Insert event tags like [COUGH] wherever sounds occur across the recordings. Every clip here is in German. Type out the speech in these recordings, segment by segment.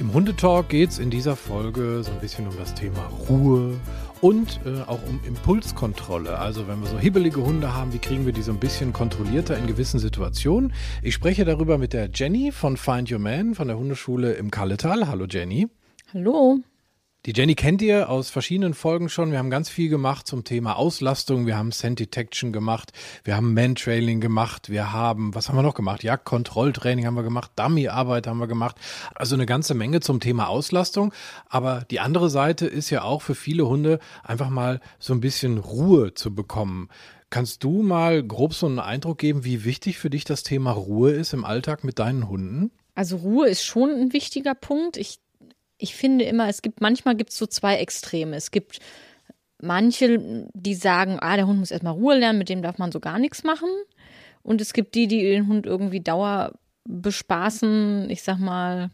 Im Hundetalk geht es in dieser Folge so ein bisschen um das Thema Ruhe und äh, auch um Impulskontrolle. Also wenn wir so hibbelige Hunde haben, wie kriegen wir die so ein bisschen kontrollierter in gewissen Situationen? Ich spreche darüber mit der Jenny von Find Your Man von der Hundeschule im Kalletal. Hallo Jenny. Hallo. Die Jenny kennt ihr aus verschiedenen Folgen schon. Wir haben ganz viel gemacht zum Thema Auslastung. Wir haben Scent Detection gemacht. Wir haben Man-Trailing gemacht. Wir haben, was haben wir noch gemacht? Ja, Kontrolltraining haben wir gemacht. Dummy-Arbeit haben wir gemacht. Also eine ganze Menge zum Thema Auslastung. Aber die andere Seite ist ja auch für viele Hunde einfach mal so ein bisschen Ruhe zu bekommen. Kannst du mal grob so einen Eindruck geben, wie wichtig für dich das Thema Ruhe ist im Alltag mit deinen Hunden? Also Ruhe ist schon ein wichtiger Punkt. Ich ich finde immer, es gibt manchmal gibt es so zwei Extreme. Es gibt manche, die sagen, ah, der Hund muss erstmal Ruhe lernen, mit dem darf man so gar nichts machen. Und es gibt die, die den Hund irgendwie Dauer bespaßen, ich sag mal,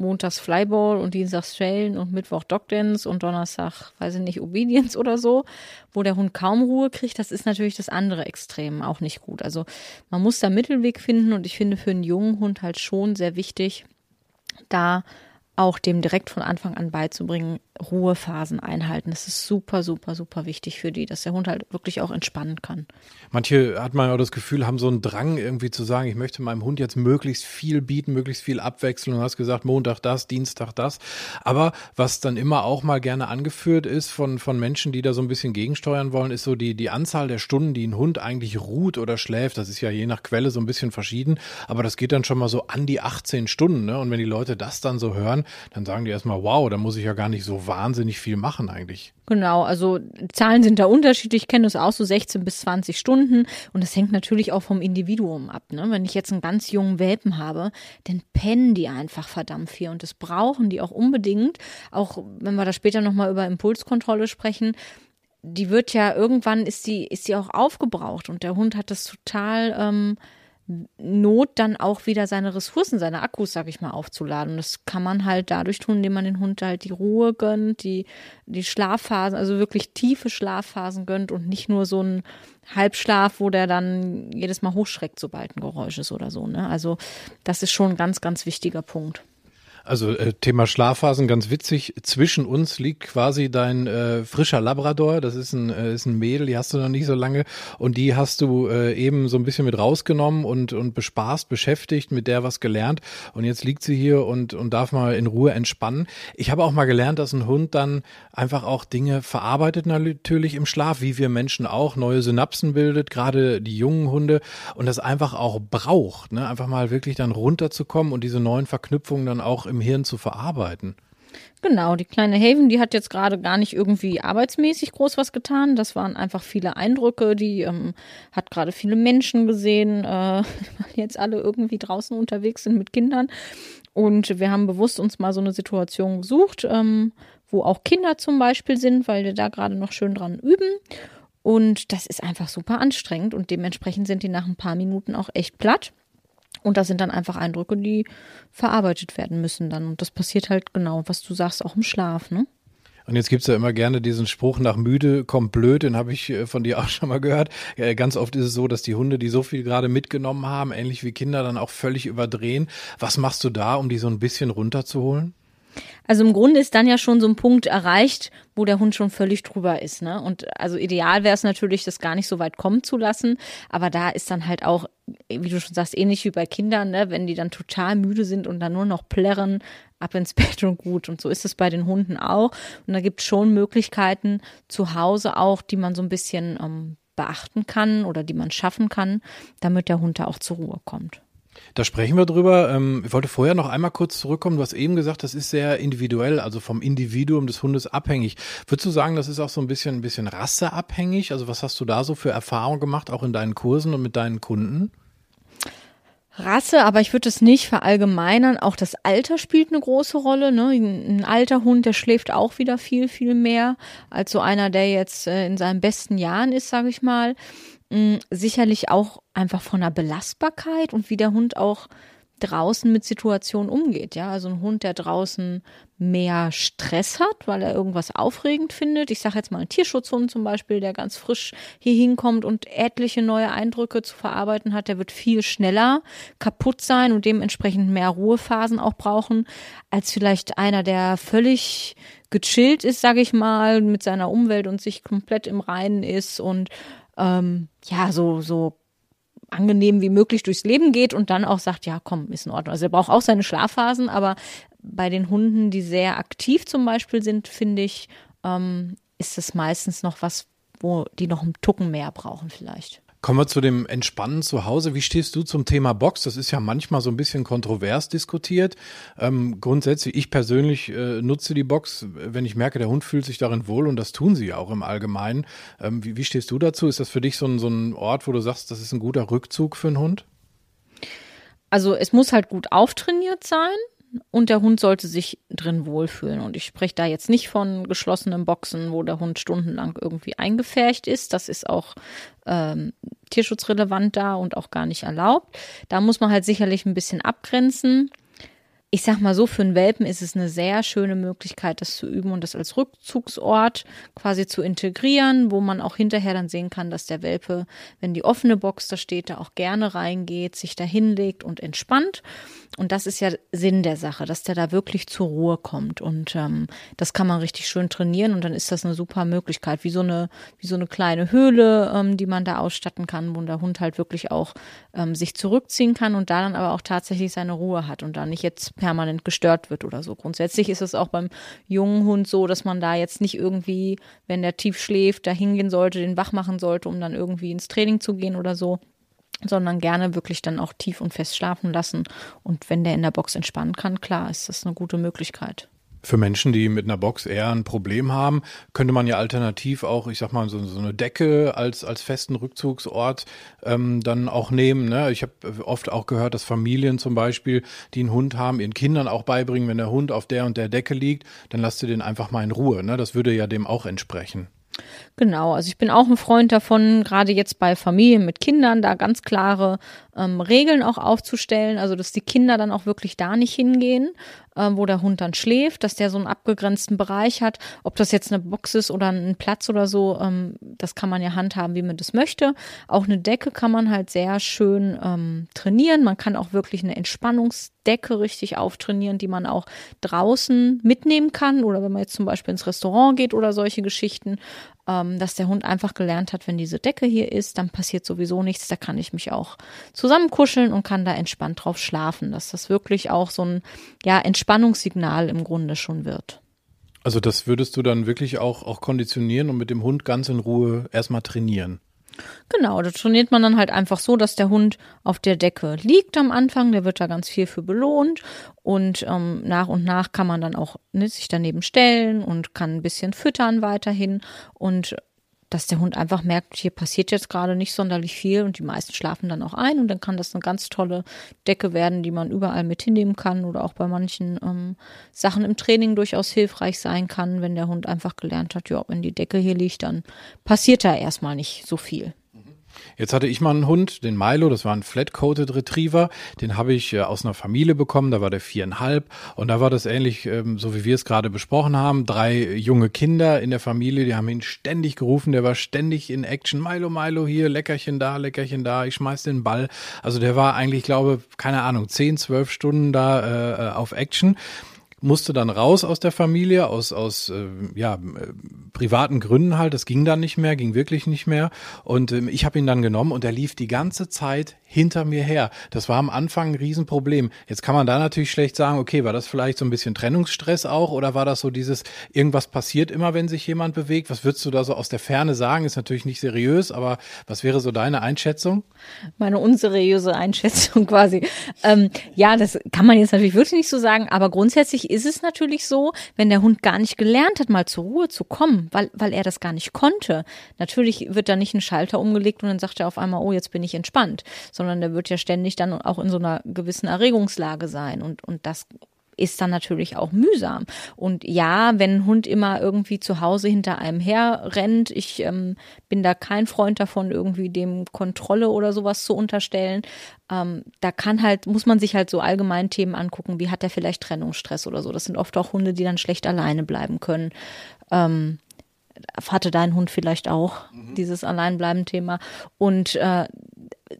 montags Flyball und dienstags Trailen und Mittwoch Dogdance und Donnerstag, weiß ich nicht, Obedience oder so, wo der Hund kaum Ruhe kriegt, das ist natürlich das andere Extrem auch nicht gut. Also man muss da Mittelweg finden und ich finde für einen jungen Hund halt schon sehr wichtig, da auch dem direkt von Anfang an beizubringen, Ruhephasen einhalten. Das ist super, super, super wichtig für die, dass der Hund halt wirklich auch entspannen kann. Manche hat man auch das Gefühl, haben so einen Drang irgendwie zu sagen, ich möchte meinem Hund jetzt möglichst viel bieten, möglichst viel Abwechslung. Du hast gesagt, Montag das, Dienstag das. Aber was dann immer auch mal gerne angeführt ist von, von Menschen, die da so ein bisschen gegensteuern wollen, ist so die, die Anzahl der Stunden, die ein Hund eigentlich ruht oder schläft. Das ist ja je nach Quelle so ein bisschen verschieden. Aber das geht dann schon mal so an die 18 Stunden. Ne? Und wenn die Leute das dann so hören, dann sagen die erstmal, wow, da muss ich ja gar nicht so wahnsinnig viel machen eigentlich. Genau, also Zahlen sind da unterschiedlich. Ich kenne das auch so 16 bis 20 Stunden. Und das hängt natürlich auch vom Individuum ab. Ne? Wenn ich jetzt einen ganz jungen Welpen habe, dann pennen die einfach verdammt viel. Und das brauchen die auch unbedingt. Auch wenn wir da später nochmal über Impulskontrolle sprechen die wird ja irgendwann ist die ist auch aufgebraucht und der Hund hat das total ähm, Not dann auch wieder seine Ressourcen, seine Akkus, sag ich mal, aufzuladen. das kann man halt dadurch tun, indem man den Hund halt die Ruhe gönnt, die, die Schlafphasen, also wirklich tiefe Schlafphasen gönnt und nicht nur so ein Halbschlaf, wo der dann jedes Mal hochschreckt, sobald ein Geräusch ist oder so. Ne? Also das ist schon ein ganz, ganz wichtiger Punkt. Also äh, Thema Schlafphasen, ganz witzig. Zwischen uns liegt quasi dein äh, frischer Labrador. Das ist ein, äh, ist ein Mädel, die hast du noch nicht so lange. Und die hast du äh, eben so ein bisschen mit rausgenommen und, und bespaßt, beschäftigt, mit der was gelernt. Und jetzt liegt sie hier und, und darf mal in Ruhe entspannen. Ich habe auch mal gelernt, dass ein Hund dann einfach auch Dinge verarbeitet natürlich im Schlaf, wie wir Menschen auch, neue Synapsen bildet, gerade die jungen Hunde. Und das einfach auch braucht, ne? einfach mal wirklich dann runterzukommen und diese neuen Verknüpfungen dann auch im Hirn zu verarbeiten. Genau, die kleine Haven, die hat jetzt gerade gar nicht irgendwie arbeitsmäßig groß was getan. Das waren einfach viele Eindrücke. Die ähm, hat gerade viele Menschen gesehen, äh, [LAUGHS] jetzt alle irgendwie draußen unterwegs sind mit Kindern. Und wir haben bewusst uns mal so eine Situation gesucht, ähm, wo auch Kinder zum Beispiel sind, weil wir da gerade noch schön dran üben. Und das ist einfach super anstrengend und dementsprechend sind die nach ein paar Minuten auch echt platt. Und das sind dann einfach Eindrücke, die verarbeitet werden müssen dann. Und das passiert halt genau, was du sagst, auch im Schlaf, ne? Und jetzt gibt's ja immer gerne diesen Spruch, nach müde kommt blöd, den habe ich äh, von dir [LAUGHS] auch schon mal gehört. Ganz oft ist es so, dass die Hunde, die so viel gerade mitgenommen haben, ähnlich wie Kinder, dann auch völlig überdrehen. Was machst du da, um die so ein bisschen runterzuholen? Also im Grunde ist dann ja schon so ein Punkt erreicht, wo der Hund schon völlig drüber ist. Ne? Und also ideal wäre es natürlich, das gar nicht so weit kommen zu lassen. Aber da ist dann halt auch, wie du schon sagst, ähnlich wie bei Kindern, ne? wenn die dann total müde sind und dann nur noch plärren, ab ins [LAUGHS] Bett und gut. Und so ist es bei den Hunden auch. Und da gibt es schon Möglichkeiten zu Hause auch, die man so ein bisschen ähm, beachten kann oder die man schaffen kann, damit der Hund da auch zur Ruhe kommt. Da sprechen wir drüber. Ähm, ich wollte vorher noch einmal kurz zurückkommen. Du hast eben gesagt, das ist sehr individuell, also vom Individuum des Hundes abhängig. Würdest du sagen, das ist auch so ein bisschen, ein bisschen rasseabhängig? Also was hast du da so für Erfahrungen gemacht, auch in deinen Kursen und mit deinen Kunden? Rasse, aber ich würde es nicht verallgemeinern. Auch das Alter spielt eine große Rolle. Ne? Ein alter Hund, der schläft auch wieder viel, viel mehr als so einer, der jetzt äh, in seinen besten Jahren ist, sage ich mal. Mm, sicherlich auch einfach von der Belastbarkeit und wie der Hund auch draußen mit Situationen umgeht. Ja, also ein Hund, der draußen mehr Stress hat, weil er irgendwas aufregend findet. Ich sage jetzt mal ein Tierschutzhund zum Beispiel, der ganz frisch hier hinkommt und etliche neue Eindrücke zu verarbeiten hat, der wird viel schneller kaputt sein und dementsprechend mehr Ruhephasen auch brauchen, als vielleicht einer, der völlig gechillt ist, sage ich mal, mit seiner Umwelt und sich komplett im Reinen ist und ähm, ja, so, so angenehm wie möglich durchs Leben geht und dann auch sagt, ja, komm, ist in Ordnung. Also er braucht auch seine Schlafphasen, aber bei den Hunden, die sehr aktiv zum Beispiel sind, finde ich, ähm, ist es meistens noch was, wo die noch einen Tucken mehr brauchen vielleicht. Kommen wir zu dem Entspannen zu Hause. Wie stehst du zum Thema Box? Das ist ja manchmal so ein bisschen kontrovers diskutiert. Ähm, grundsätzlich, ich persönlich äh, nutze die Box, wenn ich merke, der Hund fühlt sich darin wohl und das tun sie ja auch im Allgemeinen. Ähm, wie, wie stehst du dazu? Ist das für dich so ein, so ein Ort, wo du sagst, das ist ein guter Rückzug für einen Hund? Also es muss halt gut auftrainiert sein und der Hund sollte sich drin wohlfühlen. Und ich spreche da jetzt nicht von geschlossenen Boxen, wo der Hund stundenlang irgendwie eingefärcht ist. Das ist auch ähm, tierschutzrelevant da und auch gar nicht erlaubt. Da muss man halt sicherlich ein bisschen abgrenzen ich sag mal so, für einen Welpen ist es eine sehr schöne Möglichkeit, das zu üben und das als Rückzugsort quasi zu integrieren, wo man auch hinterher dann sehen kann, dass der Welpe, wenn die offene Box da steht, da auch gerne reingeht, sich da hinlegt und entspannt. Und das ist ja Sinn der Sache, dass der da wirklich zur Ruhe kommt. Und ähm, das kann man richtig schön trainieren und dann ist das eine super Möglichkeit, wie so eine, wie so eine kleine Höhle, ähm, die man da ausstatten kann, wo der Hund halt wirklich auch ähm, sich zurückziehen kann und da dann aber auch tatsächlich seine Ruhe hat und da nicht jetzt permanent gestört wird oder so. Grundsätzlich ist es auch beim jungen Hund so, dass man da jetzt nicht irgendwie, wenn der tief schläft, da hingehen sollte, den wach machen sollte, um dann irgendwie ins Training zu gehen oder so sondern gerne wirklich dann auch tief und fest schlafen lassen. Und wenn der in der Box entspannen kann, klar, ist das eine gute Möglichkeit. Für Menschen, die mit einer Box eher ein Problem haben, könnte man ja alternativ auch, ich sag mal, so, so eine Decke als, als festen Rückzugsort ähm, dann auch nehmen. Ne? Ich habe oft auch gehört, dass Familien zum Beispiel, die einen Hund haben, ihren Kindern auch beibringen, wenn der Hund auf der und der Decke liegt, dann lasst ihr den einfach mal in Ruhe. Ne? Das würde ja dem auch entsprechen. Genau, also ich bin auch ein Freund davon, gerade jetzt bei Familien mit Kindern, da ganz klare ähm, Regeln auch aufzustellen, also dass die Kinder dann auch wirklich da nicht hingehen, ähm, wo der Hund dann schläft, dass der so einen abgegrenzten Bereich hat. Ob das jetzt eine Box ist oder ein Platz oder so, ähm, das kann man ja handhaben, wie man das möchte. Auch eine Decke kann man halt sehr schön ähm, trainieren. Man kann auch wirklich eine Entspannungsdecke richtig auftrainieren, die man auch draußen mitnehmen kann oder wenn man jetzt zum Beispiel ins Restaurant geht oder solche Geschichten ähm, dass der Hund einfach gelernt hat, wenn diese Decke hier ist, dann passiert sowieso nichts, da kann ich mich auch zusammenkuscheln und kann da entspannt drauf schlafen, dass das wirklich auch so ein ja, Entspannungssignal im Grunde schon wird. Also das würdest du dann wirklich auch, auch konditionieren und mit dem Hund ganz in Ruhe erstmal trainieren? Genau, da trainiert man dann halt einfach so, dass der Hund auf der Decke liegt am Anfang, der wird da ganz viel für belohnt und ähm, nach und nach kann man dann auch ne, sich daneben stellen und kann ein bisschen füttern weiterhin und dass der Hund einfach merkt, hier passiert jetzt gerade nicht sonderlich viel und die meisten schlafen dann auch ein und dann kann das eine ganz tolle Decke werden, die man überall mit hinnehmen kann oder auch bei manchen ähm, Sachen im Training durchaus hilfreich sein kann, wenn der Hund einfach gelernt hat, ja, wenn die Decke hier liegt, dann passiert da erstmal nicht so viel. Jetzt hatte ich mal einen Hund, den Milo, das war ein Flat-Coated Retriever, den habe ich äh, aus einer Familie bekommen, da war der viereinhalb. Und da war das ähnlich, ähm, so wie wir es gerade besprochen haben, drei junge Kinder in der Familie, die haben ihn ständig gerufen, der war ständig in Action, Milo, Milo hier, Leckerchen da, Leckerchen da, ich schmeiß den Ball. Also der war eigentlich, glaube, keine Ahnung, zehn, zwölf Stunden da äh, äh auf Action musste dann raus aus der Familie, aus, aus äh, ja, äh, privaten Gründen halt. Das ging dann nicht mehr, ging wirklich nicht mehr. Und ähm, ich habe ihn dann genommen und er lief die ganze Zeit hinter mir her. Das war am Anfang ein Riesenproblem. Jetzt kann man da natürlich schlecht sagen, okay, war das vielleicht so ein bisschen Trennungsstress auch oder war das so dieses, irgendwas passiert immer, wenn sich jemand bewegt? Was würdest du da so aus der Ferne sagen? Ist natürlich nicht seriös, aber was wäre so deine Einschätzung? Meine unseriöse Einschätzung [LAUGHS] quasi. Ähm, ja, das kann man jetzt natürlich wirklich nicht so sagen, aber grundsätzlich ist es natürlich so, wenn der Hund gar nicht gelernt hat, mal zur Ruhe zu kommen, weil, weil er das gar nicht konnte. Natürlich wird da nicht ein Schalter umgelegt und dann sagt er auf einmal, oh, jetzt bin ich entspannt, sondern der wird ja ständig dann auch in so einer gewissen Erregungslage sein und, und das ist dann natürlich auch mühsam. Und ja, wenn ein Hund immer irgendwie zu Hause hinter einem her rennt, ich ähm, bin da kein Freund davon, irgendwie dem Kontrolle oder sowas zu unterstellen. Ähm, da kann halt, muss man sich halt so allgemein Themen angucken, wie hat er vielleicht Trennungsstress oder so. Das sind oft auch Hunde, die dann schlecht alleine bleiben können. Ähm, hatte dein Hund vielleicht auch mhm. dieses Alleinbleiben-Thema. Und äh,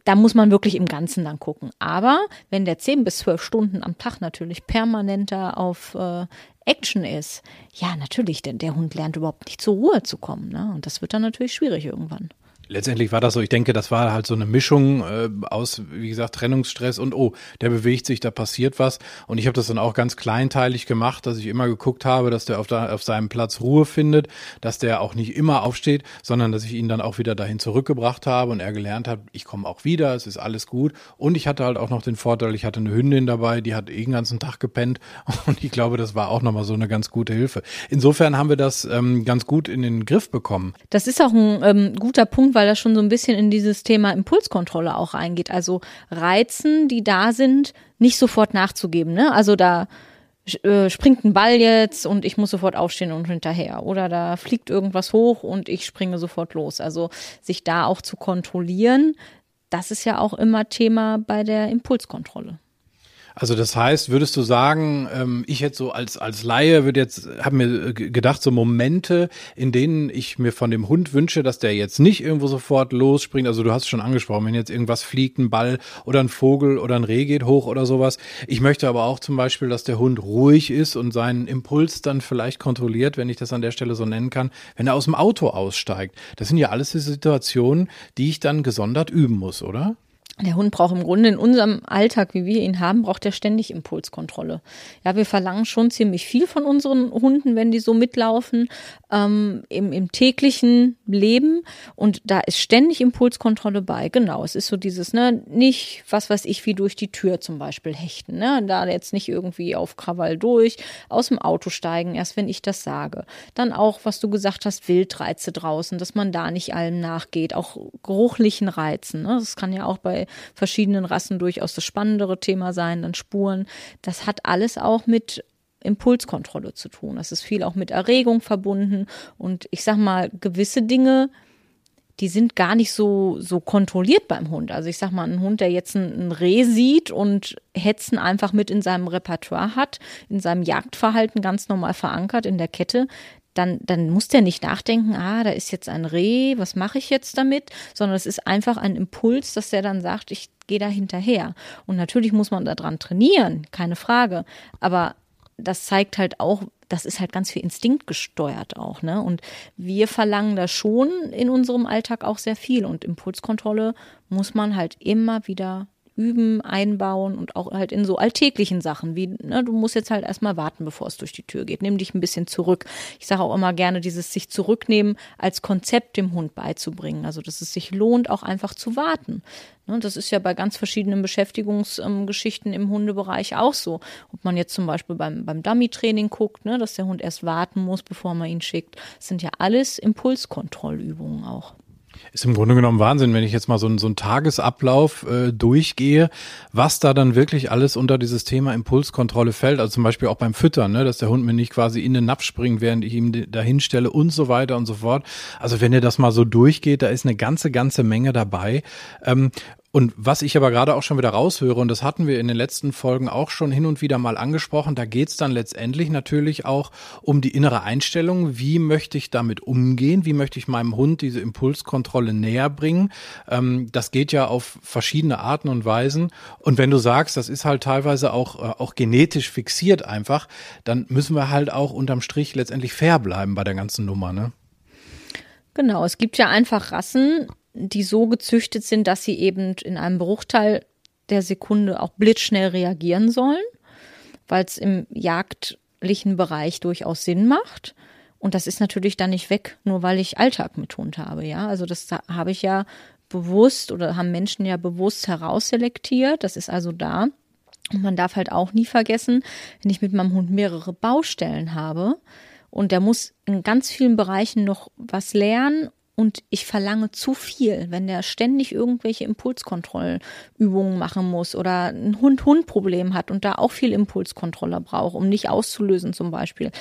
da muss man wirklich im Ganzen dann gucken. Aber wenn der zehn bis zwölf Stunden am Tag natürlich permanenter auf äh, Action ist, ja, natürlich, denn der Hund lernt überhaupt nicht zur Ruhe zu kommen. Ne? Und das wird dann natürlich schwierig irgendwann letztendlich war das so, ich denke, das war halt so eine Mischung äh, aus, wie gesagt, Trennungsstress und oh, der bewegt sich, da passiert was. Und ich habe das dann auch ganz kleinteilig gemacht, dass ich immer geguckt habe, dass der auf, da, auf seinem Platz Ruhe findet, dass der auch nicht immer aufsteht, sondern dass ich ihn dann auch wieder dahin zurückgebracht habe und er gelernt hat, ich komme auch wieder, es ist alles gut. Und ich hatte halt auch noch den Vorteil, ich hatte eine Hündin dabei, die hat eh den ganzen Tag gepennt [LAUGHS] und ich glaube, das war auch nochmal so eine ganz gute Hilfe. Insofern haben wir das ähm, ganz gut in den Griff bekommen. Das ist auch ein ähm, guter Punkt, weil weil das schon so ein bisschen in dieses Thema Impulskontrolle auch eingeht. Also Reizen, die da sind, nicht sofort nachzugeben. Ne? Also da äh, springt ein Ball jetzt und ich muss sofort aufstehen und hinterher. Oder da fliegt irgendwas hoch und ich springe sofort los. Also sich da auch zu kontrollieren, das ist ja auch immer Thema bei der Impulskontrolle. Also das heißt, würdest du sagen, ähm, ich jetzt so als als Laie würde jetzt habe mir äh, gedacht so Momente, in denen ich mir von dem Hund wünsche, dass der jetzt nicht irgendwo sofort losspringt. Also du hast es schon angesprochen, wenn jetzt irgendwas fliegt, ein Ball oder ein Vogel oder ein Reh geht hoch oder sowas. Ich möchte aber auch zum Beispiel, dass der Hund ruhig ist und seinen Impuls dann vielleicht kontrolliert, wenn ich das an der Stelle so nennen kann, wenn er aus dem Auto aussteigt. Das sind ja alles die Situationen, die ich dann gesondert üben muss, oder? Der Hund braucht im Grunde in unserem Alltag, wie wir ihn haben, braucht er ständig Impulskontrolle. Ja, wir verlangen schon ziemlich viel von unseren Hunden, wenn die so mitlaufen, ähm, im, im täglichen Leben. Und da ist ständig Impulskontrolle bei. Genau, es ist so dieses, ne, nicht, was weiß ich, wie durch die Tür zum Beispiel hechten. Ne? Da jetzt nicht irgendwie auf Krawall durch, aus dem Auto steigen, erst wenn ich das sage. Dann auch, was du gesagt hast, Wildreize draußen, dass man da nicht allem nachgeht, auch geruchlichen Reizen. Ne? Das kann ja auch bei verschiedenen Rassen durchaus das spannendere Thema sein, dann Spuren. Das hat alles auch mit Impulskontrolle zu tun. Das ist viel auch mit Erregung verbunden. Und ich sag mal, gewisse Dinge, die sind gar nicht so, so kontrolliert beim Hund. Also ich sag mal, ein Hund, der jetzt ein, ein Reh sieht und Hetzen einfach mit in seinem Repertoire hat, in seinem Jagdverhalten ganz normal verankert in der Kette, dann, dann muss der nicht nachdenken, ah, da ist jetzt ein Reh, was mache ich jetzt damit? Sondern es ist einfach ein Impuls, dass der dann sagt, ich gehe da hinterher. Und natürlich muss man daran trainieren, keine Frage. Aber das zeigt halt auch, das ist halt ganz viel Instinkt gesteuert auch, ne? Und wir verlangen da schon in unserem Alltag auch sehr viel. Und Impulskontrolle muss man halt immer wieder üben, einbauen und auch halt in so alltäglichen Sachen wie, ne, du musst jetzt halt erstmal warten, bevor es durch die Tür geht. Nimm dich ein bisschen zurück. Ich sage auch immer gerne, dieses sich zurücknehmen als Konzept dem Hund beizubringen. Also, dass es sich lohnt, auch einfach zu warten. Ne, das ist ja bei ganz verschiedenen Beschäftigungsgeschichten im Hundebereich auch so. Ob man jetzt zum Beispiel beim, beim Dummy-Training guckt, ne, dass der Hund erst warten muss, bevor man ihn schickt. Das sind ja alles Impulskontrollübungen auch. Ist im Grunde genommen Wahnsinn, wenn ich jetzt mal so, so einen Tagesablauf äh, durchgehe, was da dann wirklich alles unter dieses Thema Impulskontrolle fällt. Also zum Beispiel auch beim Füttern, ne, dass der Hund mir nicht quasi in den Napf springt, während ich ihm dahin stelle und so weiter und so fort. Also wenn ihr das mal so durchgeht, da ist eine ganze, ganze Menge dabei. Ähm, und was ich aber gerade auch schon wieder raushöre, und das hatten wir in den letzten Folgen auch schon hin und wieder mal angesprochen, da geht's dann letztendlich natürlich auch um die innere Einstellung. Wie möchte ich damit umgehen? Wie möchte ich meinem Hund diese Impulskontrolle näher bringen? Ähm, das geht ja auf verschiedene Arten und Weisen. Und wenn du sagst, das ist halt teilweise auch, äh, auch genetisch fixiert einfach, dann müssen wir halt auch unterm Strich letztendlich fair bleiben bei der ganzen Nummer, ne? Genau, es gibt ja einfach Rassen, die so gezüchtet sind, dass sie eben in einem Bruchteil der Sekunde auch blitzschnell reagieren sollen, weil es im jagdlichen Bereich durchaus Sinn macht. Und das ist natürlich dann nicht weg, nur weil ich Alltag mit Hund habe, ja. Also das habe ich ja bewusst oder haben Menschen ja bewusst herausselektiert. Das ist also da. Und man darf halt auch nie vergessen, wenn ich mit meinem Hund mehrere Baustellen habe und der muss in ganz vielen Bereichen noch was lernen und ich verlange zu viel, wenn der ständig irgendwelche Impulskontrollübungen machen muss oder ein Hund-Hund-Problem hat und da auch viel Impulskontrolle braucht, um nicht auszulösen zum Beispiel.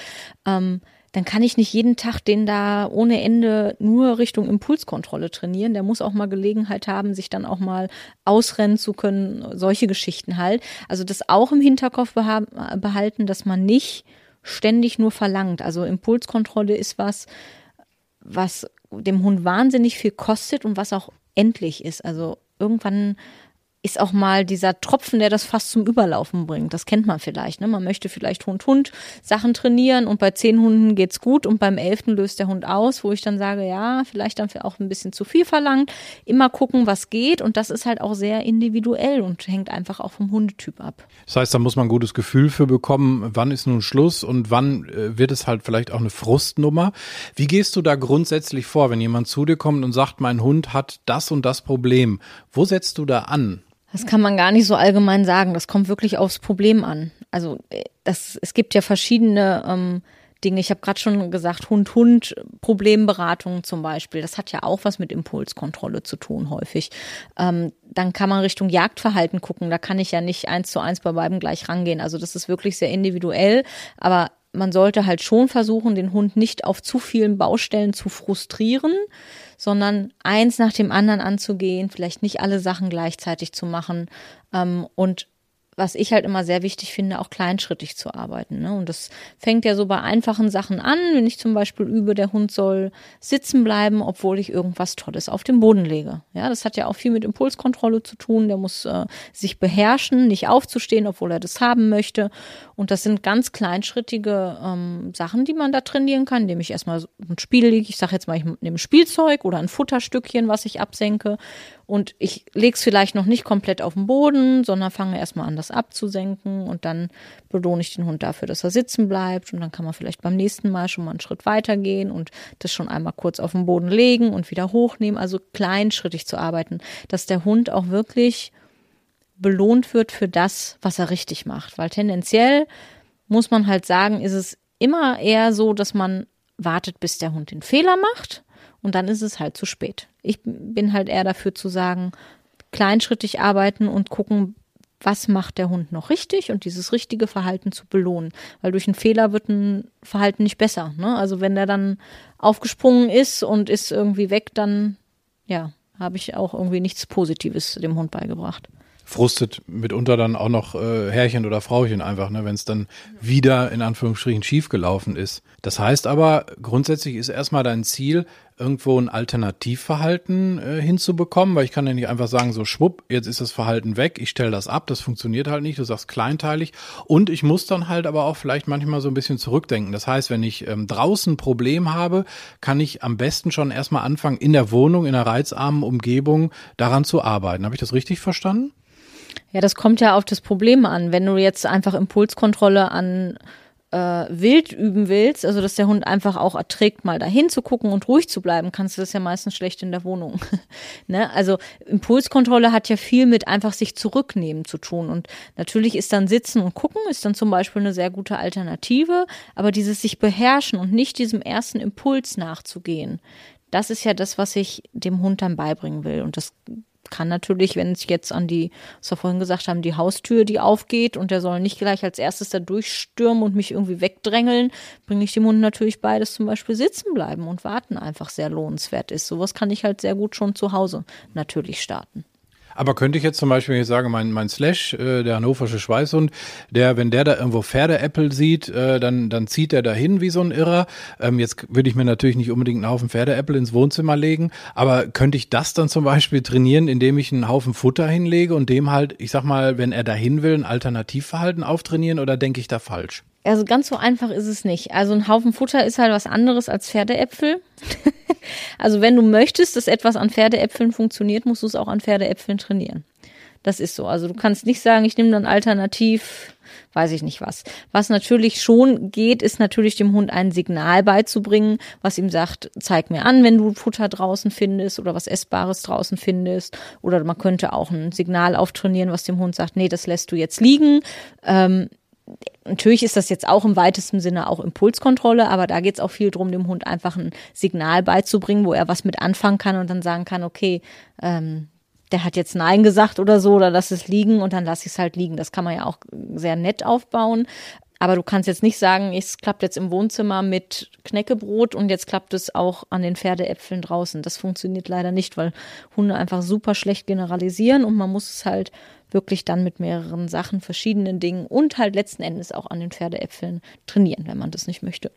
Ähm, dann kann ich nicht jeden Tag den da ohne Ende nur Richtung Impulskontrolle trainieren. Der muss auch mal Gelegenheit haben, sich dann auch mal ausrennen zu können, solche Geschichten halt. Also das auch im Hinterkopf behalten, dass man nicht ständig nur verlangt. Also Impulskontrolle ist was, was dem Hund wahnsinnig viel kostet und was auch endlich ist. Also irgendwann ist auch mal dieser Tropfen, der das fast zum Überlaufen bringt. Das kennt man vielleicht. Ne? Man möchte vielleicht Hund-Hund Sachen trainieren und bei zehn Hunden geht's gut und beim elften löst der Hund aus, wo ich dann sage, ja, vielleicht dann auch ein bisschen zu viel verlangt. Immer gucken, was geht und das ist halt auch sehr individuell und hängt einfach auch vom Hundetyp ab. Das heißt, da muss man ein gutes Gefühl für bekommen, wann ist nun Schluss und wann äh, wird es halt vielleicht auch eine Frustnummer. Wie gehst du da grundsätzlich vor, wenn jemand zu dir kommt und sagt, mein Hund hat das und das Problem? Wo setzt du da an? Das kann man gar nicht so allgemein sagen. Das kommt wirklich aufs Problem an. Also äh, das, es gibt ja verschiedene ähm, Dinge. Ich habe gerade schon gesagt, Hund-Hund, Problemberatung zum Beispiel. Das hat ja auch was mit Impulskontrolle zu tun, häufig. Ähm, dann kann man Richtung Jagdverhalten gucken. Da kann ich ja nicht eins zu eins bei beiden gleich rangehen. Also das ist wirklich sehr individuell. Aber man sollte halt schon versuchen, den Hund nicht auf zu vielen Baustellen zu frustrieren, sondern eins nach dem anderen anzugehen, vielleicht nicht alle Sachen gleichzeitig zu machen ähm, und was ich halt immer sehr wichtig finde, auch kleinschrittig zu arbeiten. Ne? Und das fängt ja so bei einfachen Sachen an, wenn ich zum Beispiel übe, der Hund soll sitzen bleiben, obwohl ich irgendwas Tolles auf den Boden lege. Ja, das hat ja auch viel mit Impulskontrolle zu tun. Der muss äh, sich beherrschen, nicht aufzustehen, obwohl er das haben möchte. Und das sind ganz kleinschrittige ähm, Sachen, die man da trainieren kann, indem ich erstmal ein Spiel lege. Ich sage jetzt mal, ich nehme Spielzeug oder ein Futterstückchen, was ich absenke und ich lege es vielleicht noch nicht komplett auf den Boden, sondern fange erstmal an, das abzusenken. Und dann belohne ich den Hund dafür, dass er sitzen bleibt. Und dann kann man vielleicht beim nächsten Mal schon mal einen Schritt weiter gehen und das schon einmal kurz auf den Boden legen und wieder hochnehmen, also kleinschrittig zu arbeiten, dass der Hund auch wirklich belohnt wird für das, was er richtig macht, weil tendenziell muss man halt sagen, ist es immer eher so, dass man wartet, bis der Hund den Fehler macht und dann ist es halt zu spät. Ich bin halt eher dafür zu sagen, kleinschrittig arbeiten und gucken, was macht der Hund noch richtig und dieses richtige Verhalten zu belohnen. Weil durch einen Fehler wird ein Verhalten nicht besser. Ne? Also wenn der dann aufgesprungen ist und ist irgendwie weg, dann ja, habe ich auch irgendwie nichts Positives dem Hund beigebracht frustet mitunter dann auch noch äh, Herrchen oder Frauchen einfach, ne, wenn es dann wieder in Anführungsstrichen schiefgelaufen ist. Das heißt aber, grundsätzlich ist erstmal dein Ziel, irgendwo ein Alternativverhalten äh, hinzubekommen, weil ich kann ja nicht einfach sagen, so schwupp, jetzt ist das Verhalten weg, ich stelle das ab, das funktioniert halt nicht, du sagst kleinteilig und ich muss dann halt aber auch vielleicht manchmal so ein bisschen zurückdenken. Das heißt, wenn ich ähm, draußen ein Problem habe, kann ich am besten schon erstmal anfangen, in der Wohnung, in einer reizarmen Umgebung daran zu arbeiten. Habe ich das richtig verstanden? Ja, das kommt ja auf das Problem an. Wenn du jetzt einfach Impulskontrolle an äh, wild üben willst, also dass der Hund einfach auch erträgt, mal dahin zu gucken und ruhig zu bleiben, kannst du das ja meistens schlecht in der Wohnung. [LAUGHS] ne? Also Impulskontrolle hat ja viel mit einfach sich zurücknehmen zu tun. Und natürlich ist dann Sitzen und Gucken ist dann zum Beispiel eine sehr gute Alternative, aber dieses sich beherrschen und nicht diesem ersten Impuls nachzugehen, Das ist ja das, was ich dem Hund dann beibringen will. Und das kann natürlich, wenn es jetzt an die, was wir vorhin gesagt haben, die Haustür, die aufgeht und der soll nicht gleich als erstes da durchstürmen und mich irgendwie wegdrängeln, bringe ich dem Hund natürlich bei, dass zum Beispiel sitzen bleiben und warten einfach sehr lohnenswert ist. Sowas kann ich halt sehr gut schon zu Hause natürlich starten. Aber könnte ich jetzt zum Beispiel, wenn ich sage, mein, mein Slash, äh, der hannoversche Schweißhund, der, wenn der da irgendwo Pferdeäppel sieht, äh, dann, dann zieht er dahin wie so ein Irrer. Ähm, jetzt würde ich mir natürlich nicht unbedingt einen Haufen Pferdeäppel ins Wohnzimmer legen, aber könnte ich das dann zum Beispiel trainieren, indem ich einen Haufen Futter hinlege und dem halt, ich sag mal, wenn er dahin will, ein Alternativverhalten auftrainieren oder denke ich da falsch? Also ganz so einfach ist es nicht. Also ein Haufen Futter ist halt was anderes als Pferdeäpfel. [LAUGHS] also wenn du möchtest, dass etwas an Pferdeäpfeln funktioniert, musst du es auch an Pferdeäpfeln trainieren. Das ist so. Also du kannst nicht sagen, ich nehme dann alternativ, weiß ich nicht was. Was natürlich schon geht, ist natürlich dem Hund ein Signal beizubringen, was ihm sagt, zeig mir an, wenn du Futter draußen findest oder was Essbares draußen findest. Oder man könnte auch ein Signal auftrainieren, was dem Hund sagt, nee, das lässt du jetzt liegen. Ähm, Natürlich ist das jetzt auch im weitesten Sinne auch Impulskontrolle, aber da geht es auch viel darum, dem Hund einfach ein Signal beizubringen, wo er was mit anfangen kann und dann sagen kann, okay, ähm, der hat jetzt Nein gesagt oder so, oder lass es liegen und dann lass ich es halt liegen. Das kann man ja auch sehr nett aufbauen. Aber du kannst jetzt nicht sagen, es klappt jetzt im Wohnzimmer mit Knäckebrot und jetzt klappt es auch an den Pferdeäpfeln draußen. Das funktioniert leider nicht, weil Hunde einfach super schlecht generalisieren und man muss es halt wirklich dann mit mehreren Sachen, verschiedenen Dingen und halt letzten Endes auch an den Pferdeäpfeln trainieren, wenn man das nicht möchte.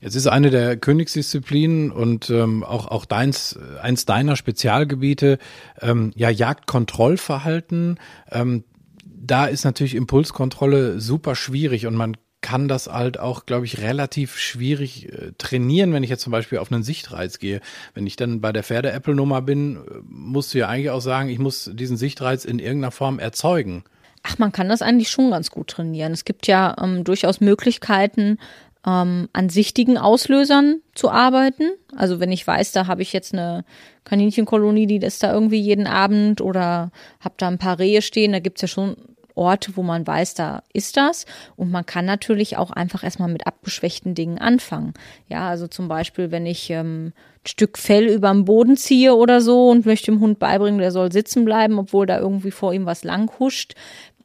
Jetzt ist eine der Königsdisziplinen und ähm, auch, auch deins, eins deiner Spezialgebiete, ähm, ja, Jagdkontrollverhalten. Ähm, da ist natürlich Impulskontrolle super schwierig und man kann das halt auch, glaube ich, relativ schwierig äh, trainieren, wenn ich jetzt zum Beispiel auf einen Sichtreiz gehe. Wenn ich dann bei der Pferde-Apple-Nummer bin, äh, musst du ja eigentlich auch sagen, ich muss diesen Sichtreiz in irgendeiner Form erzeugen. Ach, man kann das eigentlich schon ganz gut trainieren. Es gibt ja ähm, durchaus Möglichkeiten, ähm, an sichtigen Auslösern zu arbeiten. Also wenn ich weiß, da habe ich jetzt eine Kaninchenkolonie, die ist da irgendwie jeden Abend oder habe da ein paar Rehe stehen, da gibt's ja schon Orte, wo man weiß, da ist das. Und man kann natürlich auch einfach erstmal mit abgeschwächten Dingen anfangen. Ja, also zum Beispiel, wenn ich ähm, ein Stück Fell über dem Boden ziehe oder so und möchte dem Hund beibringen, der soll sitzen bleiben, obwohl da irgendwie vor ihm was lang huscht,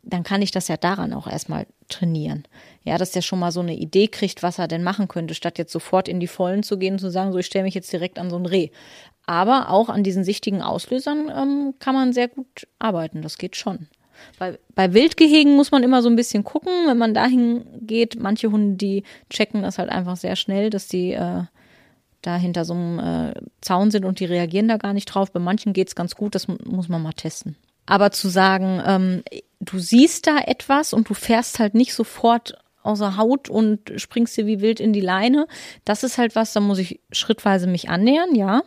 dann kann ich das ja daran auch erstmal trainieren. Ja, dass der schon mal so eine Idee kriegt, was er denn machen könnte, statt jetzt sofort in die Vollen zu gehen und zu sagen, so ich stelle mich jetzt direkt an so ein Reh. Aber auch an diesen sichtigen Auslösern ähm, kann man sehr gut arbeiten. Das geht schon. Bei, bei Wildgehegen muss man immer so ein bisschen gucken, wenn man dahin geht. Manche Hunde, die checken das halt einfach sehr schnell, dass die äh, da hinter so einem äh, Zaun sind und die reagieren da gar nicht drauf. Bei manchen geht es ganz gut, das muss man mal testen. Aber zu sagen, ähm, du siehst da etwas und du fährst halt nicht sofort außer Haut und springst dir wie wild in die Leine, das ist halt was, da muss ich schrittweise mich annähern, ja.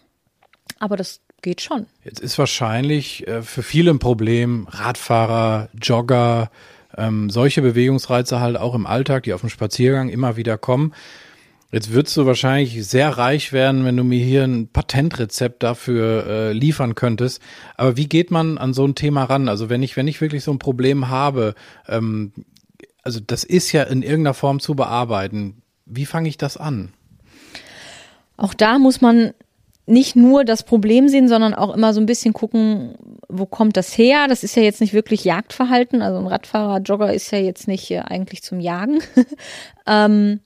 Aber das geht schon. Jetzt ist wahrscheinlich äh, für viele ein Problem, Radfahrer, Jogger, ähm, solche Bewegungsreize halt auch im Alltag, die auf dem Spaziergang immer wieder kommen. Jetzt würdest du wahrscheinlich sehr reich werden, wenn du mir hier ein Patentrezept dafür äh, liefern könntest. Aber wie geht man an so ein Thema ran? Also wenn ich, wenn ich wirklich so ein Problem habe, ähm, also das ist ja in irgendeiner Form zu bearbeiten. Wie fange ich das an? Auch da muss man nicht nur das Problem sehen, sondern auch immer so ein bisschen gucken, wo kommt das her? Das ist ja jetzt nicht wirklich Jagdverhalten. Also ein Radfahrer, Jogger ist ja jetzt nicht eigentlich zum Jagen. [LAUGHS] ähm,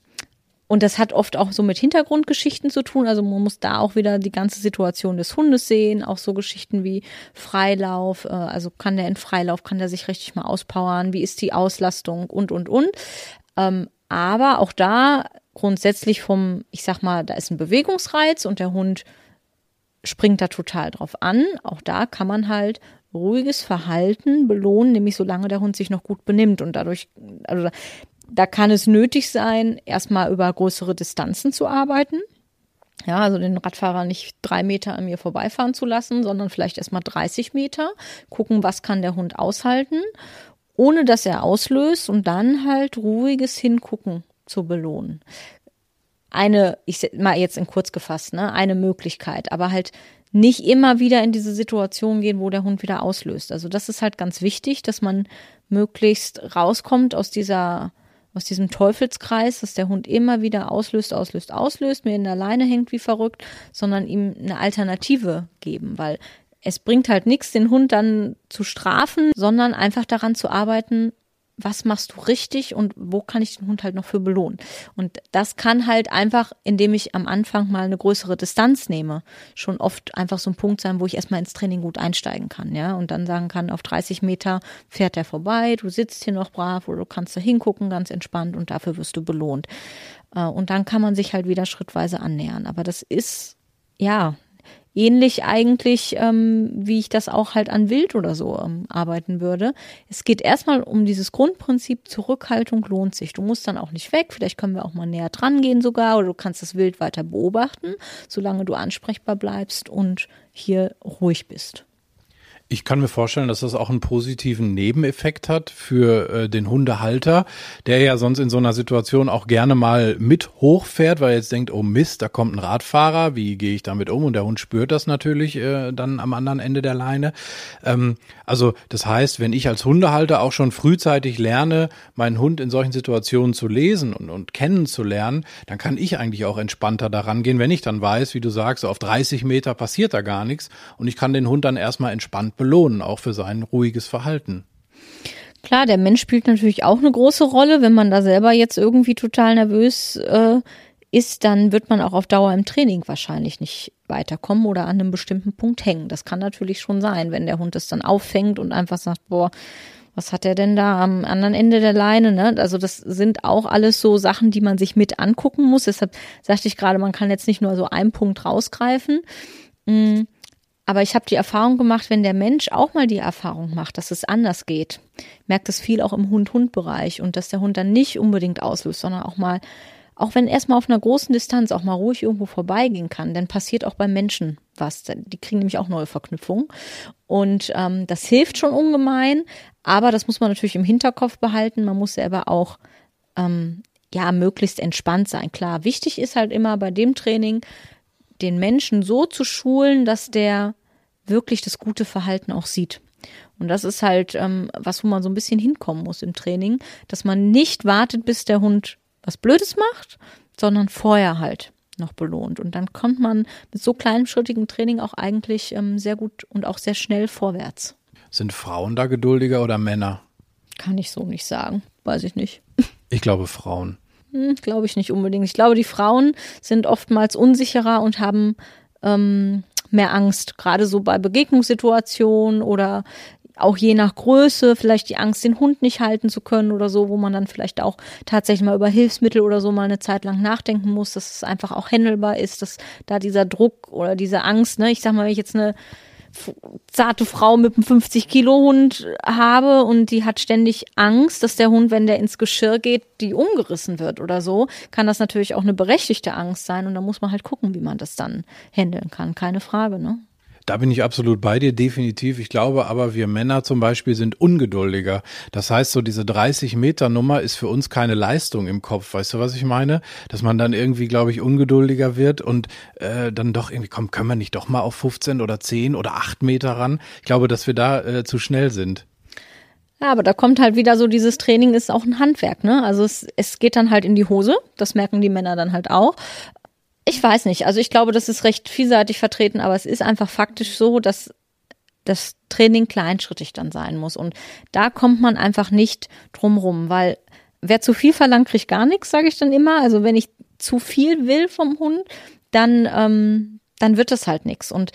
und das hat oft auch so mit Hintergrundgeschichten zu tun. Also man muss da auch wieder die ganze Situation des Hundes sehen. Auch so Geschichten wie Freilauf. Äh, also kann der in Freilauf, kann der sich richtig mal auspowern? Wie ist die Auslastung? Und, und, und. Ähm, aber auch da grundsätzlich vom, ich sag mal, da ist ein Bewegungsreiz und der Hund springt da total drauf an. Auch da kann man halt ruhiges Verhalten belohnen, nämlich solange der Hund sich noch gut benimmt und dadurch, also da kann es nötig sein, erstmal über größere Distanzen zu arbeiten. Ja, also den Radfahrer nicht drei Meter an mir vorbeifahren zu lassen, sondern vielleicht erstmal 30 Meter, gucken, was kann der Hund aushalten, ohne dass er auslöst und dann halt ruhiges Hingucken zu belohnen eine, ich mal jetzt in kurz gefasst, ne, eine Möglichkeit, aber halt nicht immer wieder in diese Situation gehen, wo der Hund wieder auslöst. Also das ist halt ganz wichtig, dass man möglichst rauskommt aus dieser aus diesem Teufelskreis, dass der Hund immer wieder auslöst, auslöst, auslöst, mir in der Leine hängt wie verrückt, sondern ihm eine Alternative geben, weil es bringt halt nichts, den Hund dann zu strafen, sondern einfach daran zu arbeiten, was machst du richtig und wo kann ich den Hund halt noch für belohnen. Und das kann halt einfach, indem ich am Anfang mal eine größere Distanz nehme, schon oft einfach so ein Punkt sein, wo ich erstmal ins Training gut einsteigen kann, ja, und dann sagen kann, auf 30 Meter fährt er vorbei, du sitzt hier noch brav oder du kannst da hingucken, ganz entspannt und dafür wirst du belohnt. Äh, und dann kann man sich halt wieder schrittweise annähern. Aber das ist, ja, ähnlich eigentlich, ähm, wie ich das auch halt an Wild oder so ähm, arbeiten würde. Es geht erstmal um dieses Grundprinzip, Zurückhaltung lohnt sich. Du musst dann auch nicht weg, vielleicht können wir auch mal näher dran gehen sogar oder du kannst das Wild weiter beobachten, solange du ansprechbar bleibst und hier ruhig bist. Ich kann mir vorstellen, dass das auch einen positiven Nebeneffekt hat für äh, den Hundehalter, der ja sonst in so einer Situation auch gerne mal mit hochfährt, weil er jetzt denkt, oh Mist, da kommt ein Radfahrer, wie gehe ich damit um? Und der Hund spürt das natürlich äh, dann am anderen Ende der Leine. Ähm, also das heißt, wenn ich als Hundehalter auch schon frühzeitig lerne, meinen Hund in solchen Situationen zu lesen und, und kennenzulernen, dann kann ich eigentlich auch entspannter daran gehen, wenn ich dann weiß, wie du sagst, auf 30 Meter passiert da gar nichts und ich kann den Hund dann erstmal entspannt belohnen, auch für sein ruhiges Verhalten. Klar, der Mensch spielt natürlich auch eine große Rolle. Wenn man da selber jetzt irgendwie total nervös äh, ist, dann wird man auch auf Dauer im Training wahrscheinlich nicht weiterkommen oder an einem bestimmten Punkt hängen. Das kann natürlich schon sein, wenn der Hund es dann auffängt und einfach sagt, boah, was hat er denn da am anderen Ende der Leine? Ne? Also das sind auch alles so Sachen, die man sich mit angucken muss. Deshalb sagte ich gerade, man kann jetzt nicht nur so einen Punkt rausgreifen. Mm. Aber ich habe die Erfahrung gemacht, wenn der Mensch auch mal die Erfahrung macht, dass es anders geht, merkt es viel auch im Hund-Hund-Bereich und dass der Hund dann nicht unbedingt auslöst, sondern auch mal, auch wenn erstmal auf einer großen Distanz auch mal ruhig irgendwo vorbeigehen kann, dann passiert auch beim Menschen was. Die kriegen nämlich auch neue Verknüpfungen. Und ähm, das hilft schon ungemein, aber das muss man natürlich im Hinterkopf behalten. Man muss selber auch ähm, ja möglichst entspannt sein. Klar, wichtig ist halt immer bei dem Training, den Menschen so zu schulen, dass der wirklich das gute Verhalten auch sieht. Und das ist halt ähm, was, wo man so ein bisschen hinkommen muss im Training, dass man nicht wartet, bis der Hund was Blödes macht, sondern vorher halt noch belohnt. Und dann kommt man mit so kleinem schrittigem Training auch eigentlich ähm, sehr gut und auch sehr schnell vorwärts. Sind Frauen da geduldiger oder Männer? Kann ich so nicht sagen. Weiß ich nicht. Ich glaube Frauen. Hm, glaube ich nicht unbedingt. Ich glaube, die Frauen sind oftmals unsicherer und haben ähm, mehr Angst, gerade so bei Begegnungssituationen oder auch je nach Größe, vielleicht die Angst, den Hund nicht halten zu können oder so, wo man dann vielleicht auch tatsächlich mal über Hilfsmittel oder so mal eine Zeit lang nachdenken muss, dass es einfach auch händelbar ist, dass da dieser Druck oder diese Angst, ne, ich sag mal, wenn ich jetzt eine zarte Frau mit einem 50 Kilo Hund habe und die hat ständig Angst, dass der Hund, wenn der ins Geschirr geht, die umgerissen wird oder so, kann das natürlich auch eine berechtigte Angst sein und da muss man halt gucken, wie man das dann handeln kann. Keine Frage, ne? Da bin ich absolut bei dir, definitiv. Ich glaube aber, wir Männer zum Beispiel sind ungeduldiger. Das heißt, so diese 30 Meter Nummer ist für uns keine Leistung im Kopf. Weißt du, was ich meine? Dass man dann irgendwie, glaube ich, ungeduldiger wird und äh, dann doch irgendwie, komm, können wir nicht doch mal auf 15 oder 10 oder 8 Meter ran? Ich glaube, dass wir da äh, zu schnell sind. Ja, aber da kommt halt wieder so, dieses Training ist auch ein Handwerk, ne? Also es, es geht dann halt in die Hose, das merken die Männer dann halt auch. Ich weiß nicht. Also ich glaube, das ist recht vielseitig vertreten, aber es ist einfach faktisch so, dass das Training kleinschrittig dann sein muss. Und da kommt man einfach nicht drum rum, weil wer zu viel verlangt, kriegt gar nichts, sage ich dann immer. Also wenn ich zu viel will vom Hund, dann, ähm, dann wird das halt nichts. Und